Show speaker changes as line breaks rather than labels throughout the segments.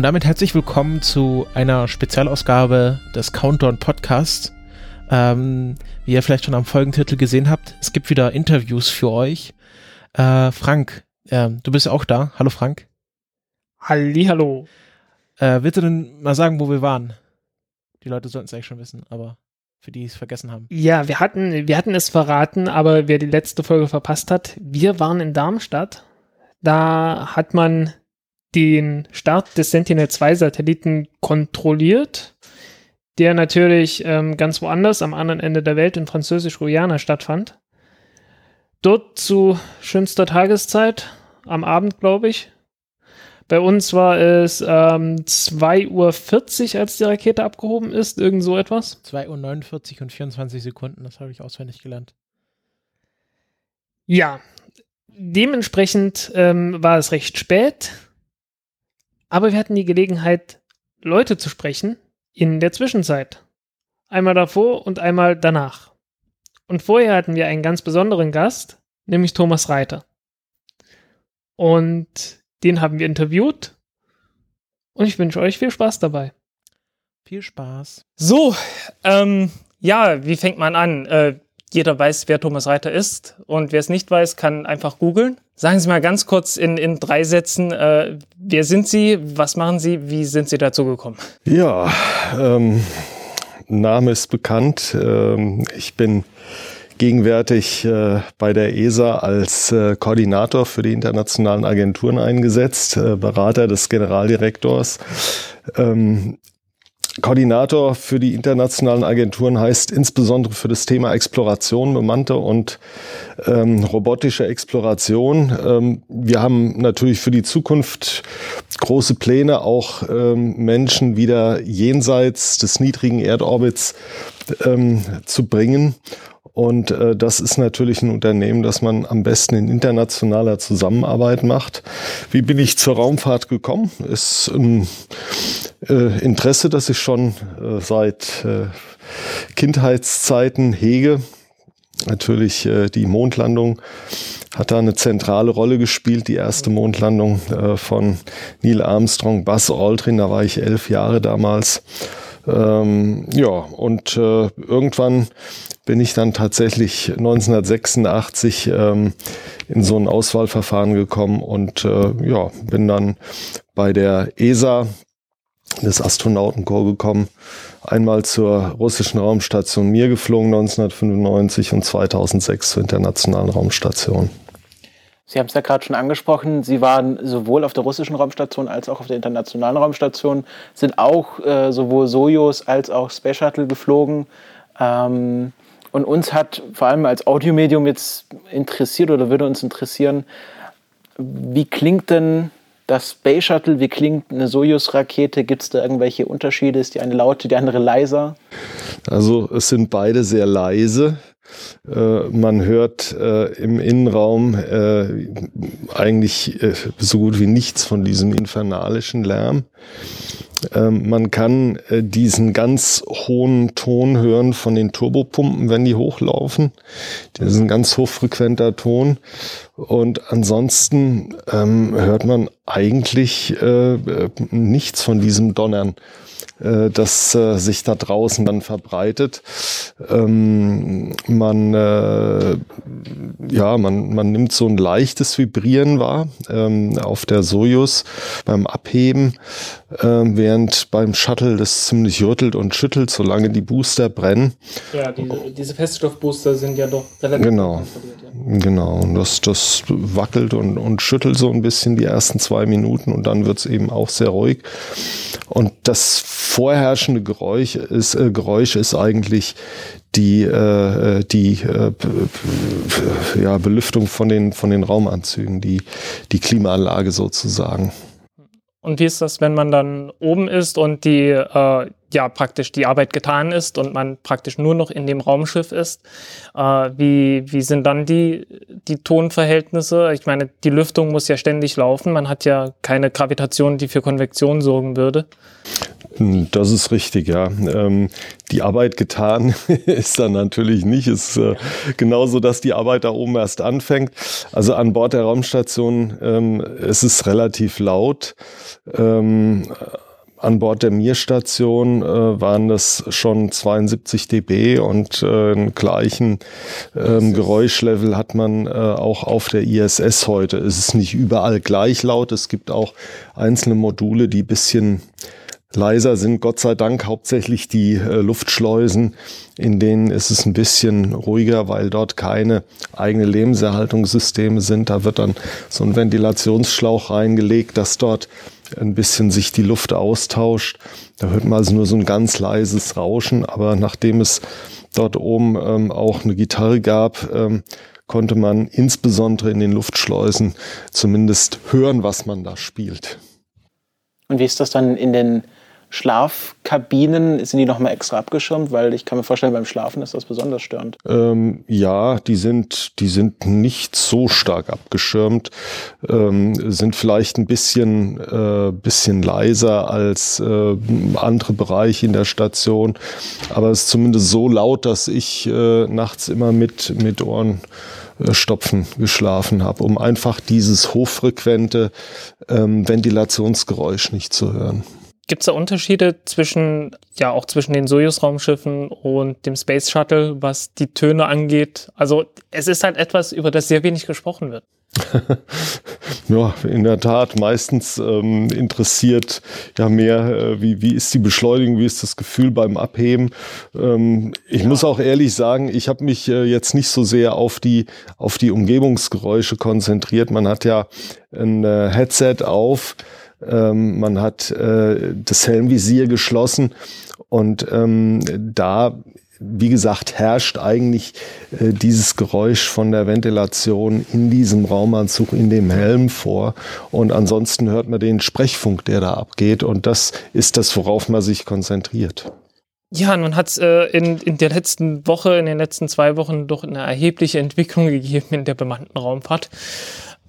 Und damit herzlich willkommen zu einer Spezialausgabe des Countdown Podcasts. Ähm, wie ihr vielleicht schon am Folgentitel gesehen habt, es gibt wieder Interviews für euch. Äh, Frank, äh, du bist auch da. Hallo Frank.
Halli, hallo.
Äh, willst du denn mal sagen, wo wir waren? Die Leute sollten es eigentlich schon wissen, aber für die es vergessen haben.
Ja, wir hatten, wir hatten es verraten, aber wer die letzte Folge verpasst hat, wir waren in Darmstadt. Da hat man den Start des Sentinel-2-Satelliten kontrolliert, der natürlich ähm, ganz woanders am anderen Ende der Welt in Französisch-Guyana stattfand. Dort zu schönster Tageszeit, am Abend, glaube ich. Bei uns war es ähm, 2.40 Uhr, als die Rakete abgehoben ist, irgend so etwas.
2.49 Uhr und 24 Sekunden, das habe ich auswendig gelernt.
Ja, dementsprechend ähm, war es recht spät. Aber wir hatten die Gelegenheit, Leute zu sprechen in der Zwischenzeit. Einmal davor und einmal danach. Und vorher hatten wir einen ganz besonderen Gast, nämlich Thomas Reiter. Und den haben wir interviewt. Und ich wünsche euch viel Spaß dabei.
Viel Spaß.
So, ähm, ja, wie fängt man an? Äh, jeder weiß, wer Thomas Reiter ist. Und wer es nicht weiß, kann einfach googeln. Sagen Sie mal ganz kurz in, in drei Sätzen, äh, wer sind Sie, was machen Sie, wie sind Sie dazu gekommen?
Ja, ähm, Name ist bekannt. Ähm, ich bin gegenwärtig äh, bei der ESA als äh, Koordinator für die internationalen Agenturen eingesetzt, äh, Berater des Generaldirektors. Ähm, Koordinator für die internationalen Agenturen heißt insbesondere für das Thema Exploration, bemannte und ähm, robotische Exploration. Ähm, wir haben natürlich für die Zukunft große Pläne, auch ähm, Menschen wieder jenseits des niedrigen Erdorbits ähm, zu bringen. Und äh, das ist natürlich ein Unternehmen, das man am besten in internationaler Zusammenarbeit macht. Wie bin ich zur Raumfahrt gekommen? Ist ein äh, Interesse, das ich schon äh, seit äh, Kindheitszeiten hege. Natürlich äh, die Mondlandung hat da eine zentrale Rolle gespielt, die erste Mondlandung äh, von Neil Armstrong, Buzz Aldrin, da war ich elf Jahre damals. Ähm, ja, und äh, irgendwann bin ich dann tatsächlich 1986 ähm, in so ein Auswahlverfahren gekommen und äh, ja, bin dann bei der ESA des Astronautenkorps gekommen. Einmal zur russischen Raumstation Mir geflogen 1995 und 2006 zur internationalen Raumstation.
Sie haben es ja gerade schon angesprochen, Sie waren sowohl auf der russischen Raumstation als auch auf der internationalen Raumstation, sind auch äh, sowohl Sojus als auch Space Shuttle geflogen. Ähm, und uns hat vor allem als Audiomedium jetzt interessiert oder würde uns interessieren, wie klingt denn das Space Shuttle, wie klingt eine Sojus-Rakete? Gibt es da irgendwelche Unterschiede? Ist die eine laute, die andere leiser?
Also es sind beide sehr leise. Äh, man hört äh, im Innenraum äh, eigentlich äh, so gut wie nichts von diesem infernalischen Lärm. Ähm, man kann äh, diesen ganz hohen Ton hören von den Turbopumpen, wenn die hochlaufen. Das ist ein ganz hochfrequenter Ton. Und ansonsten ähm, hört man eigentlich äh, nichts von diesem Donnern äh, das äh, sich da draußen dann verbreitet. Ähm, man, äh, ja, man, man nimmt so ein leichtes Vibrieren wahr ähm, auf der Sojus beim Abheben, äh, während beim Shuttle das ziemlich rüttelt und schüttelt, solange die Booster brennen.
Ja, diese, diese Feststoffbooster sind ja doch relativ
Genau. Genau, und das, das wackelt und, und schüttelt so ein bisschen die ersten zwei Minuten und dann wird's eben auch sehr ruhig. Und das vorherrschende Geräusch ist, äh, Geräusch ist eigentlich die, äh, die äh, ja, Belüftung von den, von den Raumanzügen, die, die Klimaanlage sozusagen.
Und wie ist das, wenn man dann oben ist und die, äh,
ja praktisch die Arbeit getan ist und man praktisch nur noch in dem Raumschiff ist. Äh, wie, wie sind dann die, die Tonverhältnisse? Ich meine, die Lüftung muss ja ständig laufen. Man hat ja keine Gravitation, die für Konvektion sorgen würde.
Das ist richtig, ja. Ähm, die Arbeit getan ist dann natürlich nicht. Es ist äh, genauso, dass die Arbeit da oben erst anfängt. Also an Bord der Raumstation ähm, es ist relativ laut. Ähm, an Bord der Mir-Station äh, waren das schon 72 dB und äh, einen gleichen ähm, Geräuschlevel hat man äh, auch auf der ISS heute. Es ist nicht überall gleich laut. Es gibt auch einzelne Module, die bisschen leiser sind. Gott sei Dank hauptsächlich die äh, Luftschleusen, in denen ist es ein bisschen ruhiger, weil dort keine eigene Lebenserhaltungssysteme sind. Da wird dann so ein Ventilationsschlauch reingelegt, dass dort ein bisschen sich die Luft austauscht. Da hört man also nur so ein ganz leises Rauschen, aber nachdem es dort oben ähm, auch eine Gitarre gab, ähm, konnte man insbesondere in den Luftschleusen zumindest hören, was man da spielt.
Und wie ist das dann in den Schlafkabinen, sind die nochmal extra abgeschirmt? Weil ich kann mir vorstellen, beim Schlafen ist das besonders störend.
Ähm, ja, die sind, die sind nicht so stark abgeschirmt, ähm, sind vielleicht ein bisschen, äh, bisschen leiser als äh, andere Bereiche in der Station, aber es ist zumindest so laut, dass ich äh, nachts immer mit, mit Ohren äh, Stopfen geschlafen habe, um einfach dieses hochfrequente ähm, Ventilationsgeräusch nicht zu hören.
Gibt es da Unterschiede zwischen, ja, auch zwischen den Soyuz-Raumschiffen und dem Space Shuttle, was die Töne angeht? Also, es ist halt etwas, über das sehr wenig gesprochen wird.
ja, in der Tat. Meistens ähm, interessiert ja mehr, äh, wie, wie ist die Beschleunigung, wie ist das Gefühl beim Abheben. Ähm, ich ja. muss auch ehrlich sagen, ich habe mich äh, jetzt nicht so sehr auf die, auf die Umgebungsgeräusche konzentriert. Man hat ja ein äh, Headset auf ähm, man hat äh, das Helmvisier geschlossen und ähm, da wie gesagt, herrscht eigentlich äh, dieses Geräusch von der Ventilation in diesem Raumanzug, in dem Helm vor. Und ansonsten hört man den Sprechfunk, der da abgeht. Und das ist das, worauf man sich konzentriert.
Ja, nun hat es äh, in, in der letzten Woche, in den letzten zwei Wochen doch eine erhebliche Entwicklung gegeben in der bemannten Raumfahrt.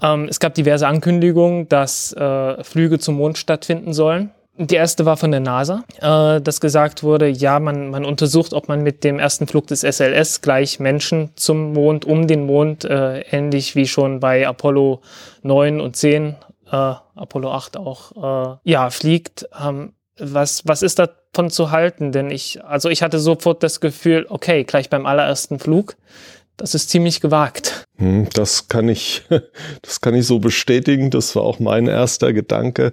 Ähm, es gab diverse Ankündigungen, dass äh, Flüge zum Mond stattfinden sollen. Die erste war von der NASA, äh, dass gesagt wurde, ja, man, man untersucht, ob man mit dem ersten Flug des SLS gleich Menschen zum Mond, um den Mond, äh, ähnlich wie schon bei Apollo 9 und 10, äh, Apollo 8 auch, äh, ja, fliegt. Ähm, was, was ist davon zu halten? Denn ich, also ich hatte sofort das Gefühl, okay, gleich beim allerersten Flug das ist ziemlich gewagt.
Hm, das kann ich, das kann ich so bestätigen. Das war auch mein erster Gedanke.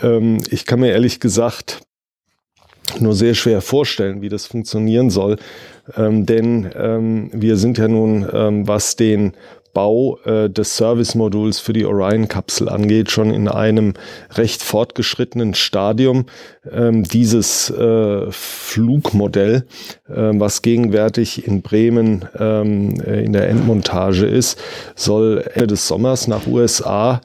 Ähm, ich kann mir ehrlich gesagt nur sehr schwer vorstellen, wie das funktionieren soll. Ähm, denn ähm, wir sind ja nun, was den Bau äh, des Service-Moduls für die Orion-Kapsel angeht, schon in einem recht fortgeschrittenen Stadium. Ähm, dieses äh, Flugmodell, äh, was gegenwärtig in Bremen ähm, äh, in der Endmontage ist, soll Ende des Sommers nach USA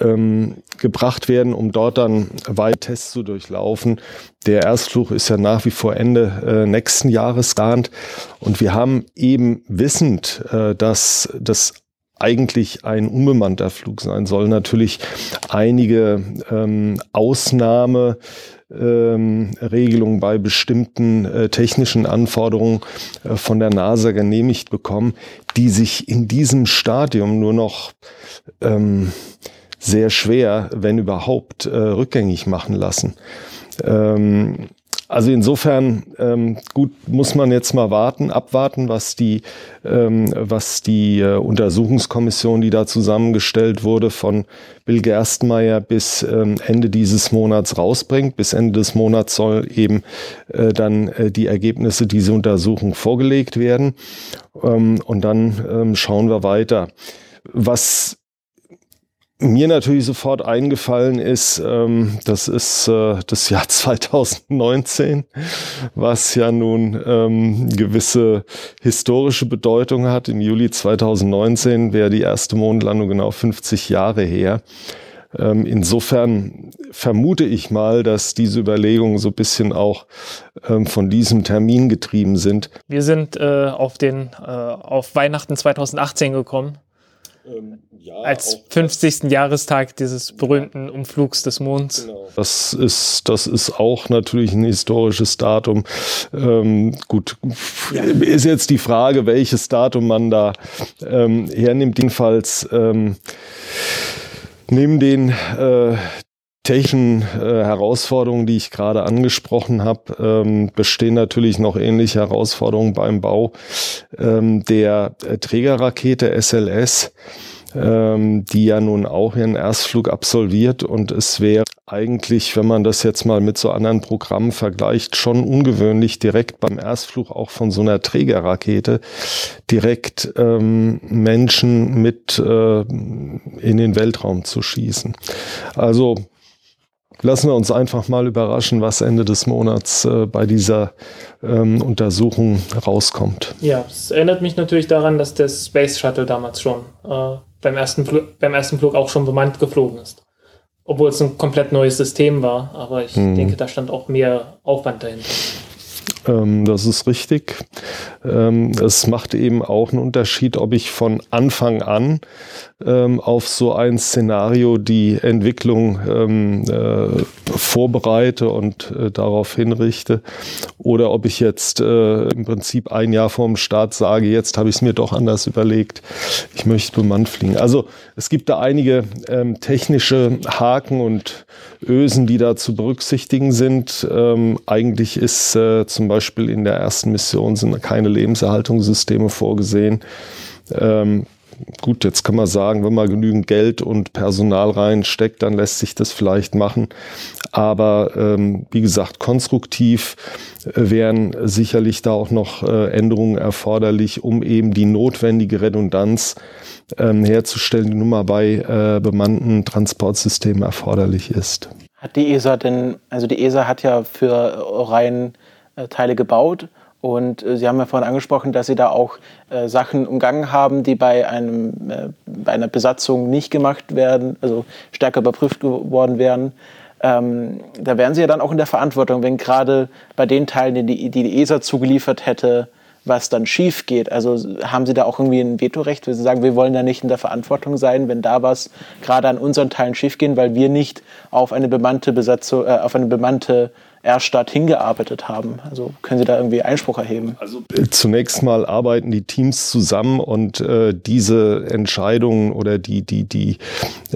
ähm, gebracht werden, um dort dann weitere Tests zu durchlaufen. Der Erstflug ist ja nach wie vor Ende äh, nächsten Jahres geplant. Und wir haben eben wissend, äh, dass das eigentlich ein unbemannter Flug sein soll. Natürlich einige ähm, Ausnahme ähm, Regelungen bei bestimmten äh, technischen Anforderungen äh, von der NASA genehmigt bekommen, die sich in diesem Stadium nur noch ähm, sehr schwer, wenn überhaupt, äh, rückgängig machen lassen. Ähm, also insofern ähm, gut muss man jetzt mal warten, abwarten, was die ähm, was die äh, Untersuchungskommission, die da zusammengestellt wurde, von Bill Gerstenmeier bis ähm, Ende dieses Monats rausbringt. Bis Ende des Monats soll eben äh, dann äh, die Ergebnisse dieser Untersuchung vorgelegt werden ähm, und dann ähm, schauen wir weiter. Was mir natürlich sofort eingefallen ist, ähm, das ist äh, das Jahr 2019, was ja nun ähm, gewisse historische Bedeutung hat. Im Juli 2019 wäre die erste Mondlandung genau 50 Jahre her. Ähm, insofern vermute ich mal, dass diese Überlegungen so ein bisschen auch ähm, von diesem Termin getrieben sind.
Wir sind äh, auf, den, äh, auf Weihnachten 2018 gekommen. Ähm, ja, als 50. Jahrestag dieses berühmten Umflugs des Monds.
Genau. Das ist, das ist auch natürlich ein historisches Datum. Ähm, gut, ja. ist jetzt die Frage, welches Datum man da ähm, hernimmt. Jedenfalls ähm, neben den äh, technischen äh, Herausforderungen, die ich gerade angesprochen habe, ähm, bestehen natürlich noch ähnliche Herausforderungen beim Bau ähm, der äh, Trägerrakete SLS ähm, die ja nun auch ihren Erstflug absolviert. Und es wäre eigentlich, wenn man das jetzt mal mit so anderen Programmen vergleicht, schon ungewöhnlich, direkt beim Erstflug auch von so einer Trägerrakete direkt ähm, Menschen mit äh, in den Weltraum zu schießen. Also lassen wir uns einfach mal überraschen, was Ende des Monats äh, bei dieser ähm, Untersuchung rauskommt.
Ja, es erinnert mich natürlich daran, dass der Space Shuttle damals schon äh, beim, ersten beim ersten Flug auch schon bemannt geflogen ist. Obwohl es ein komplett neues System war, aber ich hm. denke, da stand auch mehr Aufwand dahinter.
Ähm, das ist richtig. Ähm, es macht eben auch einen Unterschied, ob ich von Anfang an ähm, auf so ein Szenario die Entwicklung ähm, äh, vorbereite und äh, darauf hinrichte oder ob ich jetzt äh, im Prinzip ein Jahr vorm Start sage, jetzt habe ich es mir doch anders überlegt, ich möchte bemannt fliegen. Also es gibt da einige ähm, technische Haken und Ösen, die da zu berücksichtigen sind. Ähm, eigentlich ist äh, zum Beispiel in der ersten Mission sind keine Lebenserhaltungssysteme vorgesehen. Ähm, gut, jetzt kann man sagen, wenn man genügend Geld und Personal reinsteckt, dann lässt sich das vielleicht machen. Aber ähm, wie gesagt, konstruktiv äh, wären sicherlich da auch noch äh, Änderungen erforderlich, um eben die notwendige Redundanz ähm, herzustellen, die nun mal bei äh, bemannten Transportsystemen erforderlich ist.
Hat die ESA denn, also die ESA hat ja für äh, Teile gebaut und äh, Sie haben ja vorhin angesprochen, dass Sie da auch äh, Sachen umgangen haben, die bei, einem, äh, bei einer Besatzung nicht gemacht werden, also stärker überprüft geworden wären. Ähm, da wären Sie ja dann auch in der Verantwortung, wenn gerade bei den Teilen, die die, die, ESA zugeliefert hätte, was dann schief geht. Also haben Sie da auch irgendwie ein Vetorecht, wenn Sie sagen, wir wollen da nicht in der Verantwortung sein, wenn da was gerade an unseren Teilen schief geht, weil wir nicht auf eine bemannte Besatzung, äh, auf eine bemannte Erstadt hingearbeitet haben. Also können Sie da irgendwie Einspruch erheben?
Also zunächst mal arbeiten die Teams zusammen und äh, diese Entscheidungen oder die, die, die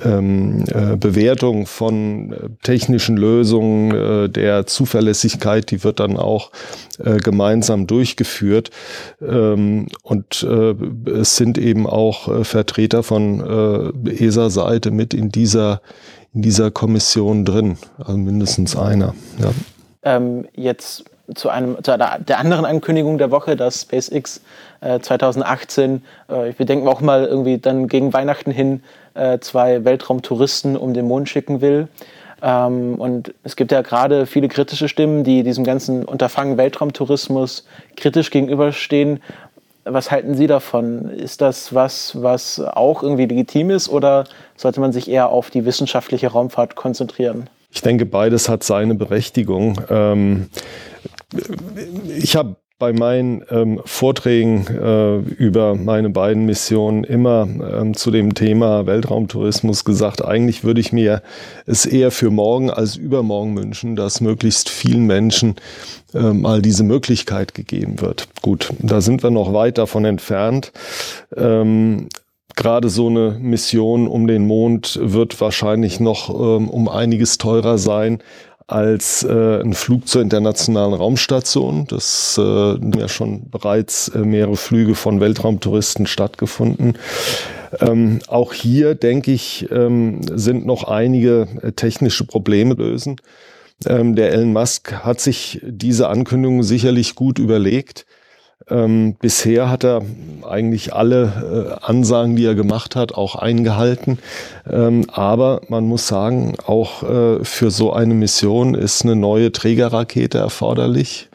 ähm, äh, Bewertung von äh, technischen Lösungen, äh, der Zuverlässigkeit, die wird dann auch äh, gemeinsam durchgeführt. Ähm, und äh, es sind eben auch äh, Vertreter von äh, ESA-Seite mit in dieser in dieser Kommission drin, also mindestens einer. Ja.
Ähm, jetzt zu, einem, zu einer, der anderen Ankündigung der Woche, dass SpaceX äh, 2018, äh, wir denken auch mal irgendwie dann gegen Weihnachten hin, äh, zwei Weltraumtouristen um den Mond schicken will. Ähm, und es gibt ja gerade viele kritische Stimmen, die diesem ganzen Unterfangen Weltraumtourismus kritisch gegenüberstehen. Was halten Sie davon? Ist das was, was auch irgendwie legitim ist oder sollte man sich eher auf die wissenschaftliche Raumfahrt konzentrieren?
Ich denke, beides hat seine Berechtigung. Ähm, ich habe bei meinen ähm, Vorträgen äh, über meine beiden Missionen immer ähm, zu dem Thema Weltraumtourismus gesagt, eigentlich würde ich mir es eher für morgen als übermorgen wünschen, dass möglichst vielen Menschen äh, mal diese Möglichkeit gegeben wird. Gut, da sind wir noch weit davon entfernt. Ähm, gerade so eine Mission um den Mond wird wahrscheinlich noch ähm, um einiges teurer sein als äh, ein Flug zur internationalen Raumstation. Das äh, haben ja schon bereits äh, mehrere Flüge von Weltraumtouristen stattgefunden. Ähm, auch hier, denke ich, ähm, sind noch einige äh, technische Probleme lösen. Ähm, der Elon Musk hat sich diese Ankündigung sicherlich gut überlegt. Ähm, bisher hat er eigentlich alle äh, Ansagen, die er gemacht hat, auch eingehalten. Ähm, aber man muss sagen, auch äh, für so eine Mission ist eine neue Trägerrakete erforderlich,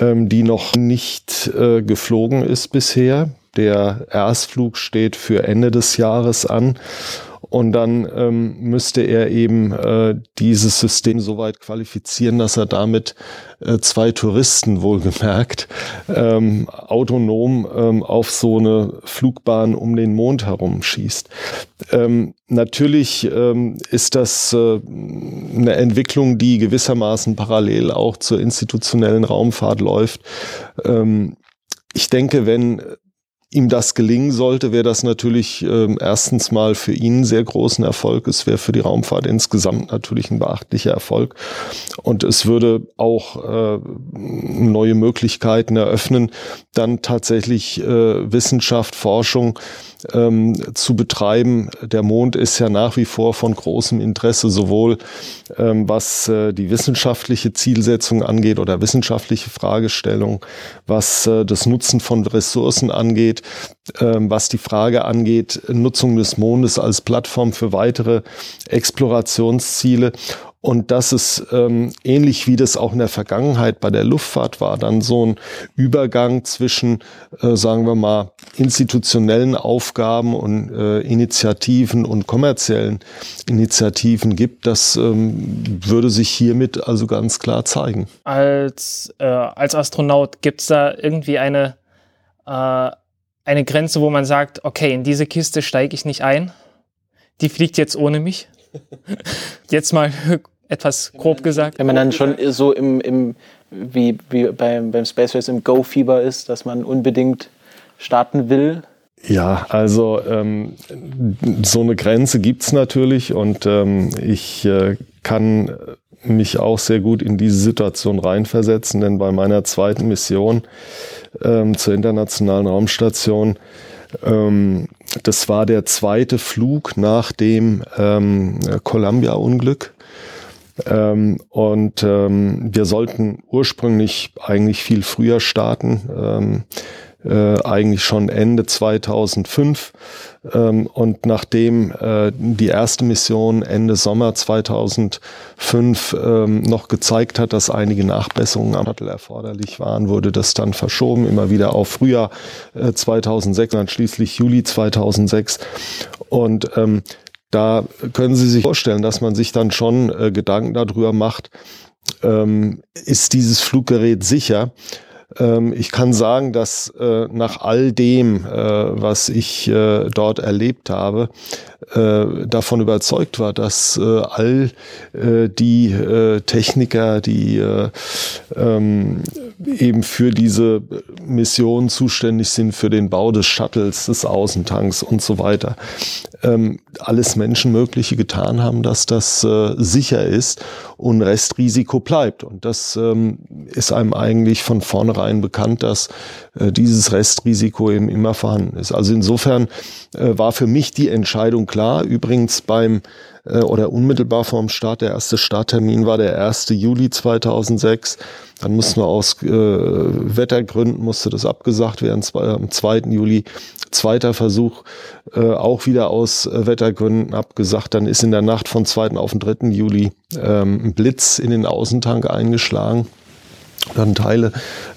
ähm, die noch nicht äh, geflogen ist bisher. Der Erstflug steht für Ende des Jahres an. Und dann ähm, müsste er eben äh, dieses System so weit qualifizieren, dass er damit äh, zwei Touristen wohlgemerkt ähm, autonom ähm, auf so eine Flugbahn um den Mond herumschießt. Ähm, natürlich ähm, ist das äh, eine Entwicklung, die gewissermaßen parallel auch zur institutionellen Raumfahrt läuft. Ähm, ich denke, wenn ihm das gelingen sollte, wäre das natürlich äh, erstens mal für ihn sehr großen Erfolg. Es wäre für die Raumfahrt insgesamt natürlich ein beachtlicher Erfolg. Und es würde auch äh, neue Möglichkeiten eröffnen, dann tatsächlich äh, Wissenschaft, Forschung ähm, zu betreiben. Der Mond ist ja nach wie vor von großem Interesse, sowohl ähm, was äh, die wissenschaftliche Zielsetzung angeht oder wissenschaftliche Fragestellung, was äh, das Nutzen von Ressourcen angeht, ähm, was die Frage angeht, Nutzung des Mondes als Plattform für weitere Explorationsziele. Und das ist ähm, ähnlich wie das auch in der Vergangenheit bei der Luftfahrt war, dann so ein Übergang zwischen, äh, sagen wir mal, institutionellen Aufgaben und äh, Initiativen und kommerziellen Initiativen gibt. Das ähm, würde sich hiermit also ganz klar zeigen.
Als, äh, als Astronaut gibt es da irgendwie eine, äh, eine Grenze, wo man sagt, okay, in diese Kiste steige ich nicht ein. Die fliegt jetzt ohne mich. Jetzt mal etwas grob gesagt.
Wenn man dann schon so im, im wie, wie beim, beim Space Race im Go-Fieber ist, dass man unbedingt starten will.
Ja, also ähm, so eine Grenze gibt's natürlich und ähm, ich äh, kann mich auch sehr gut in diese Situation reinversetzen, denn bei meiner zweiten Mission ähm, zur internationalen Raumstation ähm, das war der zweite Flug nach dem ähm, Columbia-Unglück. Ähm, und ähm, wir sollten ursprünglich eigentlich viel früher starten, ähm, äh, eigentlich schon Ende 2005. Ähm, und nachdem äh, die erste Mission Ende Sommer 2005 ähm, noch gezeigt hat, dass einige Nachbesserungen am Shuttle erforderlich waren, wurde das dann verschoben, immer wieder auf Frühjahr äh, 2006, dann schließlich Juli 2006. Und ähm, da können Sie sich vorstellen, dass man sich dann schon äh, Gedanken darüber macht, ähm, ist dieses Fluggerät sicher? Ähm, ich kann sagen, dass äh, nach all dem, äh, was ich äh, dort erlebt habe, äh, davon überzeugt war, dass äh, all äh, die Techniker, die äh, ähm, eben für diese Mission zuständig sind, für den Bau des Shuttles, des Außentanks und so weiter, ähm, alles Menschenmögliche getan haben, dass das äh, sicher ist und Restrisiko bleibt. Und das ähm, ist einem eigentlich von vornherein bekannt, dass äh, dieses Restrisiko eben immer vorhanden ist. Also insofern äh, war für mich die Entscheidung klar. Übrigens beim äh, oder unmittelbar vorm Start, der erste Starttermin war der 1. Juli 2006. Dann mussten wir aus äh, Wettergründen musste das abgesagt werden. Am 2. Juli zweiter Versuch äh, auch wieder aus äh, Wettergründen abgesagt. Dann ist in der Nacht von 2. auf den 3. Juli ähm, ein Blitz in den Außentank eingeschlagen dann Teile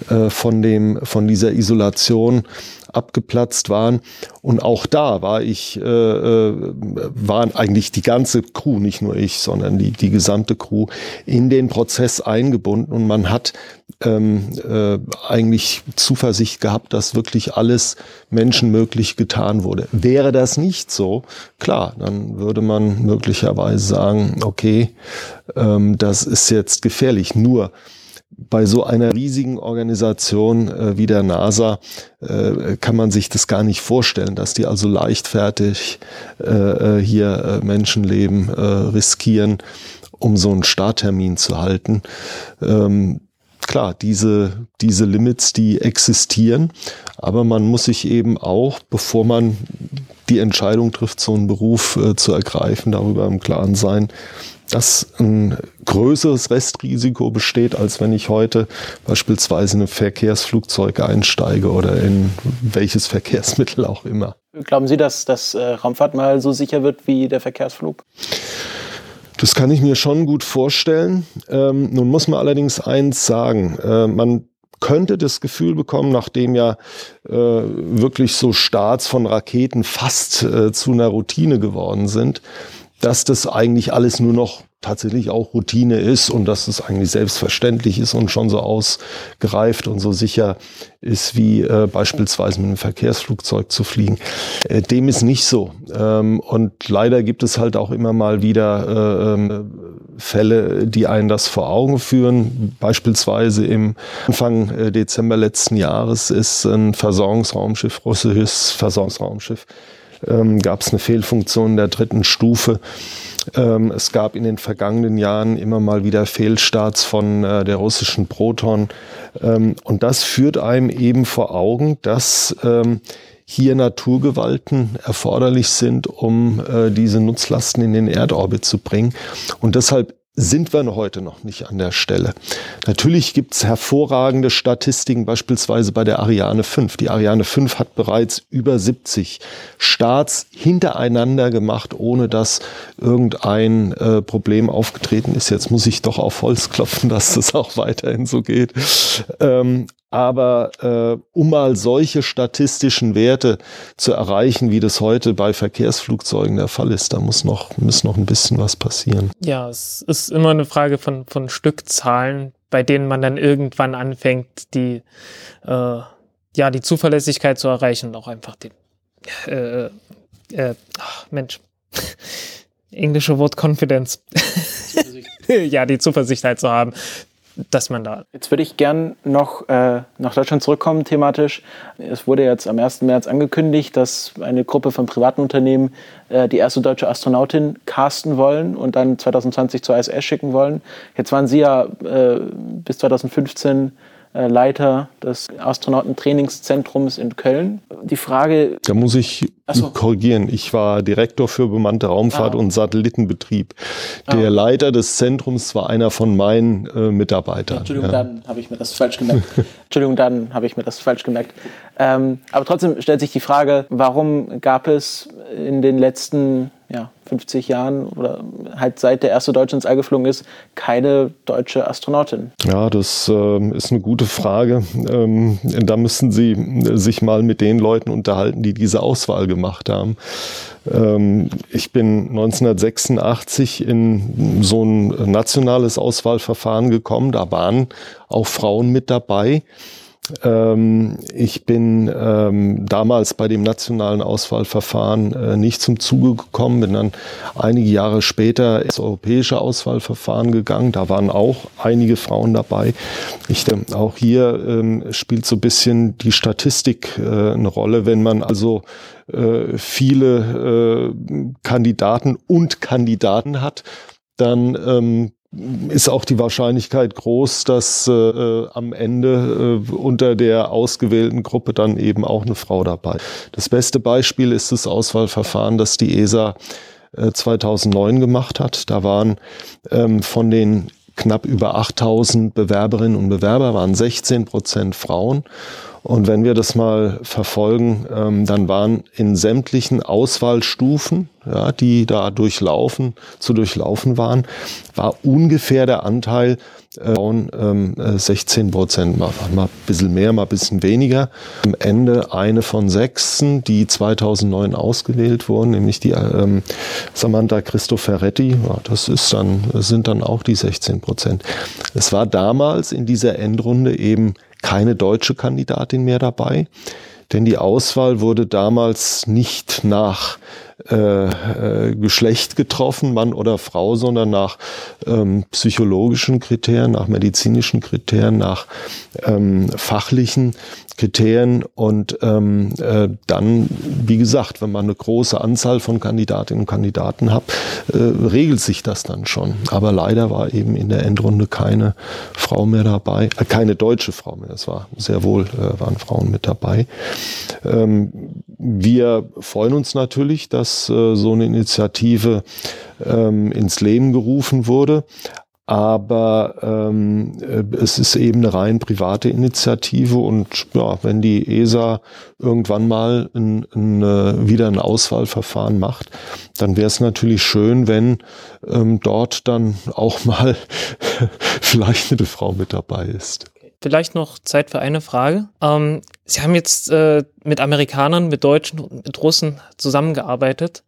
äh, von dem von dieser Isolation abgeplatzt waren. Und auch da war ich äh, äh, waren eigentlich die ganze Crew nicht nur ich sondern die die gesamte Crew in den Prozess eingebunden. Und man hat ähm, äh, eigentlich Zuversicht gehabt dass wirklich alles menschenmöglich getan wurde. Wäre das nicht so klar dann würde man möglicherweise sagen okay ähm, das ist jetzt gefährlich. Nur bei so einer riesigen Organisation äh, wie der NASA äh, kann man sich das gar nicht vorstellen, dass die also leichtfertig äh, äh hier äh, Menschenleben äh, riskieren, um so einen Starttermin zu halten. Ähm, klar, diese, diese Limits, die existieren, aber man muss sich eben auch, bevor man die Entscheidung trifft, so einen Beruf äh, zu ergreifen, darüber im Klaren sein, dass ein größeres Restrisiko besteht, als wenn ich heute beispielsweise in ein Verkehrsflugzeug einsteige oder in welches Verkehrsmittel auch immer.
Glauben Sie, dass das äh, Raumfahrt mal so sicher wird wie der Verkehrsflug?
Das kann ich mir schon gut vorstellen. Ähm, nun muss man allerdings eins sagen. Äh, man könnte das Gefühl bekommen, nachdem ja äh, wirklich so Starts von Raketen fast äh, zu einer Routine geworden sind, dass das eigentlich alles nur noch tatsächlich auch Routine ist und dass es eigentlich selbstverständlich ist und schon so ausgereift und so sicher ist, wie äh, beispielsweise mit einem Verkehrsflugzeug zu fliegen. Äh, dem ist nicht so. Ähm, und leider gibt es halt auch immer mal wieder äh, ähm, Fälle, die einen das vor Augen führen. Beispielsweise im Anfang äh, Dezember letzten Jahres ist ein Versorgungsraumschiff, russisches Versorgungsraumschiff, ähm, gab es eine Fehlfunktion der dritten Stufe ähm, es gab in den vergangenen Jahren immer mal wieder Fehlstarts von äh, der russischen Proton. Ähm, und das führt einem eben vor Augen, dass ähm, hier Naturgewalten erforderlich sind, um äh, diese Nutzlasten in den Erdorbit zu bringen. Und deshalb sind wir heute noch nicht an der Stelle. Natürlich gibt es hervorragende Statistiken, beispielsweise bei der Ariane 5. Die Ariane 5 hat bereits über 70 Starts hintereinander gemacht, ohne dass irgendein äh, Problem aufgetreten ist. Jetzt muss ich doch auf Holz klopfen, dass das auch weiterhin so geht. Ähm, aber äh, um mal solche statistischen Werte zu erreichen, wie das heute bei Verkehrsflugzeugen der Fall ist, da muss noch, muss noch ein bisschen was passieren.
Ja, es ist immer eine Frage von, von Stückzahlen, bei denen man dann irgendwann anfängt, die, äh, ja, die Zuverlässigkeit zu erreichen und auch einfach den, äh, äh, ach, Mensch, englische Wort Confidence. ja, die Zuversicht halt zu haben, dass man da.
Jetzt würde ich gern noch äh, nach Deutschland zurückkommen thematisch. Es wurde jetzt am 1. März angekündigt, dass eine Gruppe von privaten Unternehmen äh, die erste deutsche Astronautin casten wollen und dann 2020 zur ISS schicken wollen. Jetzt waren Sie ja äh, bis 2015 äh, Leiter des Astronautentrainingszentrums in Köln. Die Frage.
Da muss ich so. korrigieren. Ich war Direktor für bemannte Raumfahrt ah. und Satellitenbetrieb. Der ah. Leiter des Zentrums war einer von meinen äh, Mitarbeitern.
Entschuldigung, ja. dann habe ich mir das falsch gemerkt. Entschuldigung, dann habe ich mir das falsch gemerkt. Ähm, aber trotzdem stellt sich die Frage, warum gab es in den letzten ja, 50 Jahren oder halt seit der erste Deutsche ins All geflogen ist, keine deutsche Astronautin?
Ja, das äh, ist eine gute Frage. Ähm, da müssen Sie sich mal mit den Leuten unterhalten, die diese Auswahl gemacht haben. Ähm, ich bin 1986 in so ein nationales Auswahlverfahren gekommen. Da waren auch Frauen mit dabei. Ähm, ich bin ähm, damals bei dem nationalen Auswahlverfahren äh, nicht zum Zuge gekommen, bin dann einige Jahre später ins europäische Auswahlverfahren gegangen. Da waren auch einige Frauen dabei. Ich, äh, auch hier ähm, spielt so ein bisschen die Statistik äh, eine Rolle, wenn man also äh, viele äh, Kandidaten und Kandidaten hat, dann ähm, ist auch die Wahrscheinlichkeit groß, dass äh, äh, am Ende äh, unter der ausgewählten Gruppe dann eben auch eine Frau dabei. Das beste Beispiel ist das Auswahlverfahren, das die ESA äh, 2009 gemacht hat. Da waren ähm, von den knapp über 8000 Bewerberinnen und Bewerber waren 16 Prozent Frauen und wenn wir das mal verfolgen, ähm, dann waren in sämtlichen Auswahlstufen, ja, die da durchlaufen, zu durchlaufen waren, war ungefähr der Anteil äh, ähm, 16 äh, Prozent, mal, mal ein bisschen mehr, mal ein bisschen weniger. Am Ende eine von sechsen, die 2009 ausgewählt wurden, nämlich die ähm, Samantha Cristoforetti. Ja, das ist dann, sind dann auch die 16 Prozent. Es war damals in dieser Endrunde eben keine deutsche Kandidatin mehr dabei, denn die Auswahl wurde damals nicht nach äh, äh, Geschlecht getroffen, Mann oder Frau, sondern nach ähm, psychologischen Kriterien, nach medizinischen Kriterien, nach ähm, fachlichen Kriterien und ähm, äh, dann, wie gesagt, wenn man eine große Anzahl von Kandidatinnen und Kandidaten hat, äh, regelt sich das dann schon. Aber leider war eben in der Endrunde keine Frau mehr dabei, äh, keine deutsche Frau mehr. Es war sehr wohl äh, waren Frauen mit dabei. Ähm, wir freuen uns natürlich, dass äh, so eine Initiative ähm, ins Leben gerufen wurde aber ähm, äh, es ist eben eine rein private Initiative und ja, wenn die ESA irgendwann mal ein, ein, äh, wieder ein Auswahlverfahren macht, dann wäre es natürlich schön, wenn ähm, dort dann auch mal vielleicht eine Frau mit dabei ist.
Vielleicht noch Zeit für eine Frage. Ähm, Sie haben jetzt äh, mit Amerikanern, mit Deutschen und mit Russen zusammengearbeitet.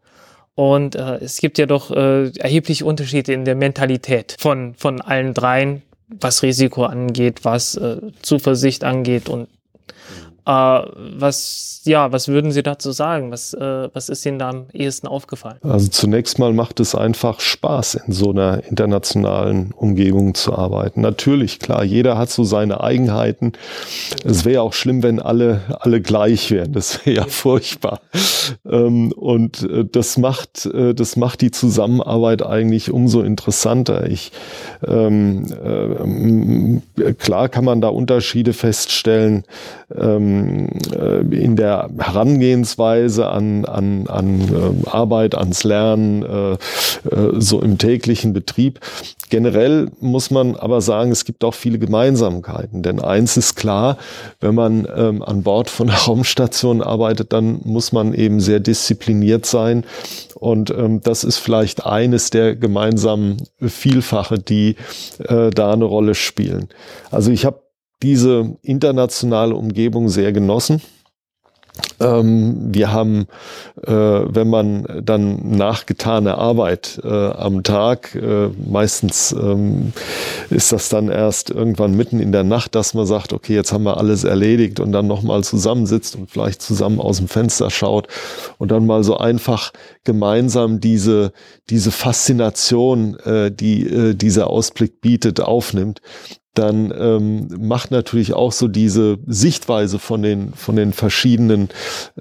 Und äh, es gibt ja doch äh, erhebliche Unterschiede in der Mentalität von, von allen dreien, was Risiko angeht, was äh, Zuversicht angeht und äh, was, ja, was würden Sie dazu sagen? Was, äh, was ist Ihnen da am ehesten aufgefallen?
Also zunächst mal macht es einfach Spaß, in so einer internationalen Umgebung zu arbeiten. Natürlich, klar, jeder hat so seine Eigenheiten. Es wäre auch schlimm, wenn alle, alle gleich wären. Das wäre ja furchtbar. Ähm, und äh, das macht, äh, das macht die Zusammenarbeit eigentlich umso interessanter. Ich, ähm, äh, klar kann man da Unterschiede feststellen. Ähm, äh, in der Herangehensweise an, an, an äh, Arbeit, ans Lernen, äh, so im täglichen Betrieb. Generell muss man aber sagen, es gibt auch viele Gemeinsamkeiten. Denn eins ist klar, wenn man ähm, an Bord von der Raumstation arbeitet, dann muss man eben sehr diszipliniert sein. Und ähm, das ist vielleicht eines der gemeinsamen Vielfache, die äh, da eine Rolle spielen. Also ich habe diese internationale Umgebung sehr genossen. Ähm, wir haben, äh, wenn man dann nachgetane Arbeit äh, am Tag, äh, meistens ähm, ist das dann erst irgendwann mitten in der Nacht, dass man sagt, okay, jetzt haben wir alles erledigt und dann nochmal zusammensitzt und vielleicht zusammen aus dem Fenster schaut und dann mal so einfach gemeinsam diese, diese Faszination, äh, die äh, dieser Ausblick bietet, aufnimmt dann ähm, macht natürlich auch so diese Sichtweise von den von den verschiedenen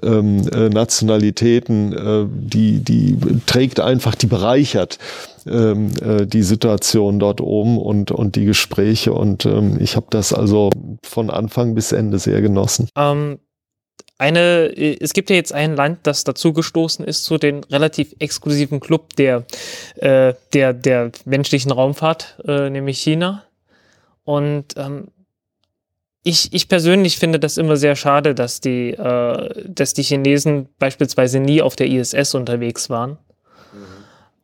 ähm, äh, Nationalitäten, äh, die die trägt einfach, die bereichert ähm, äh, die Situation dort oben und und die Gespräche und ähm, ich habe das also von Anfang bis Ende sehr genossen.
Ähm eine, es gibt ja jetzt ein Land, das dazugestoßen ist zu den relativ exklusiven Club der, äh, der, der menschlichen Raumfahrt, äh, nämlich China. Und ähm, ich, ich persönlich finde das immer sehr schade, dass die, äh, dass die Chinesen beispielsweise nie auf der ISS unterwegs waren. Mhm.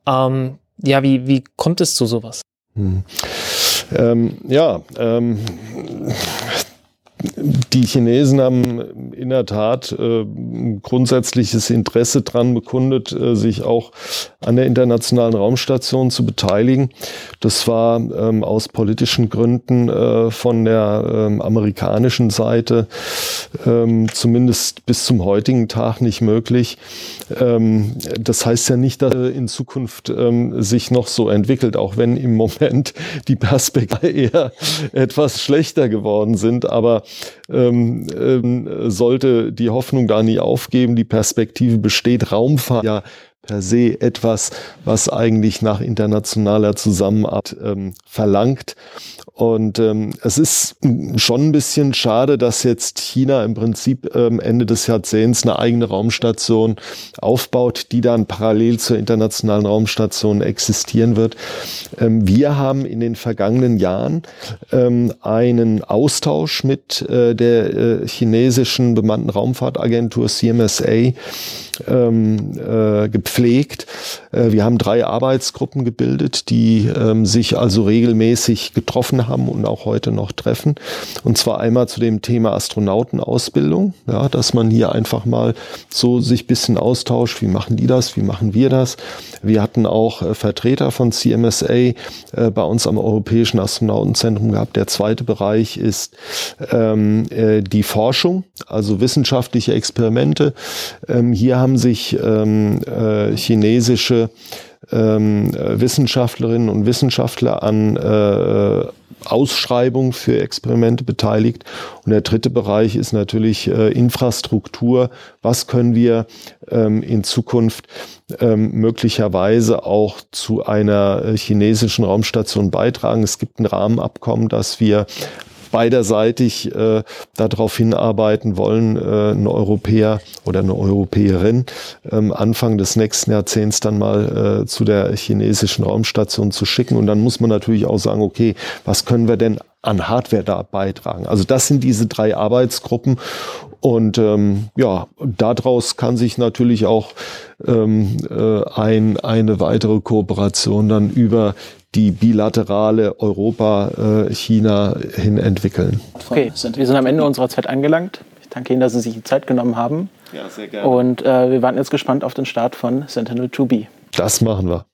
Ähm, ja, wie, wie kommt es zu sowas?
Hm. Ähm, ja, ähm, die Chinesen haben in der Tat äh, grundsätzliches Interesse dran bekundet, äh, sich auch an der internationalen Raumstation zu beteiligen. Das war ähm, aus politischen Gründen äh, von der ähm, amerikanischen Seite ähm, zumindest bis zum heutigen Tag nicht möglich. Ähm, das heißt ja nicht, dass in Zukunft ähm, sich noch so entwickelt, auch wenn im Moment die Perspektive eher etwas schlechter geworden sind. Aber ähm, ähm, sollte die Hoffnung da nie aufgeben, die Perspektive besteht, Raumfahrt ja per se etwas, was eigentlich nach internationaler Zusammenarbeit ähm, verlangt. Und ähm, es ist schon ein bisschen schade, dass jetzt China im Prinzip ähm, Ende des Jahrzehnts eine eigene Raumstation aufbaut, die dann parallel zur internationalen Raumstation existieren wird. Ähm, wir haben in den vergangenen Jahren ähm, einen Austausch mit äh, der äh, chinesischen bemannten Raumfahrtagentur CMSA ähm, äh, gepflegt. Äh, wir haben drei Arbeitsgruppen gebildet, die ähm, sich also regelmäßig getroffen haben und auch heute noch treffen. Und zwar einmal zu dem Thema Astronautenausbildung, ja, dass man hier einfach mal so sich bisschen austauscht, wie machen die das, wie machen wir das. Wir hatten auch äh, Vertreter von CMSA äh, bei uns am Europäischen Astronautenzentrum gehabt. Der zweite Bereich ist ähm, äh, die Forschung, also wissenschaftliche Experimente. Ähm, hier haben sich ähm, äh, chinesische ähm, Wissenschaftlerinnen und Wissenschaftler an äh, Ausschreibungen für Experimente beteiligt. Und der dritte Bereich ist natürlich äh, Infrastruktur. Was können wir ähm, in Zukunft ähm, möglicherweise auch zu einer äh, chinesischen Raumstation beitragen? Es gibt ein Rahmenabkommen, das wir beiderseitig äh, darauf hinarbeiten wollen, äh, ein Europäer oder eine Europäerin ähm, Anfang des nächsten Jahrzehnts dann mal äh, zu der chinesischen Raumstation zu schicken. Und dann muss man natürlich auch sagen, okay, was können wir denn an Hardware da beitragen? Also das sind diese drei Arbeitsgruppen. Und ähm, ja, daraus kann sich natürlich auch ähm, äh, ein, eine weitere Kooperation dann über die bilaterale Europa-China hin entwickeln.
Okay, wir sind am Ende unserer Zeit angelangt. Ich danke Ihnen, dass Sie sich die Zeit genommen haben.
Ja, sehr gerne.
Und äh, wir waren jetzt gespannt auf den Start von Sentinel-2B.
Das machen wir.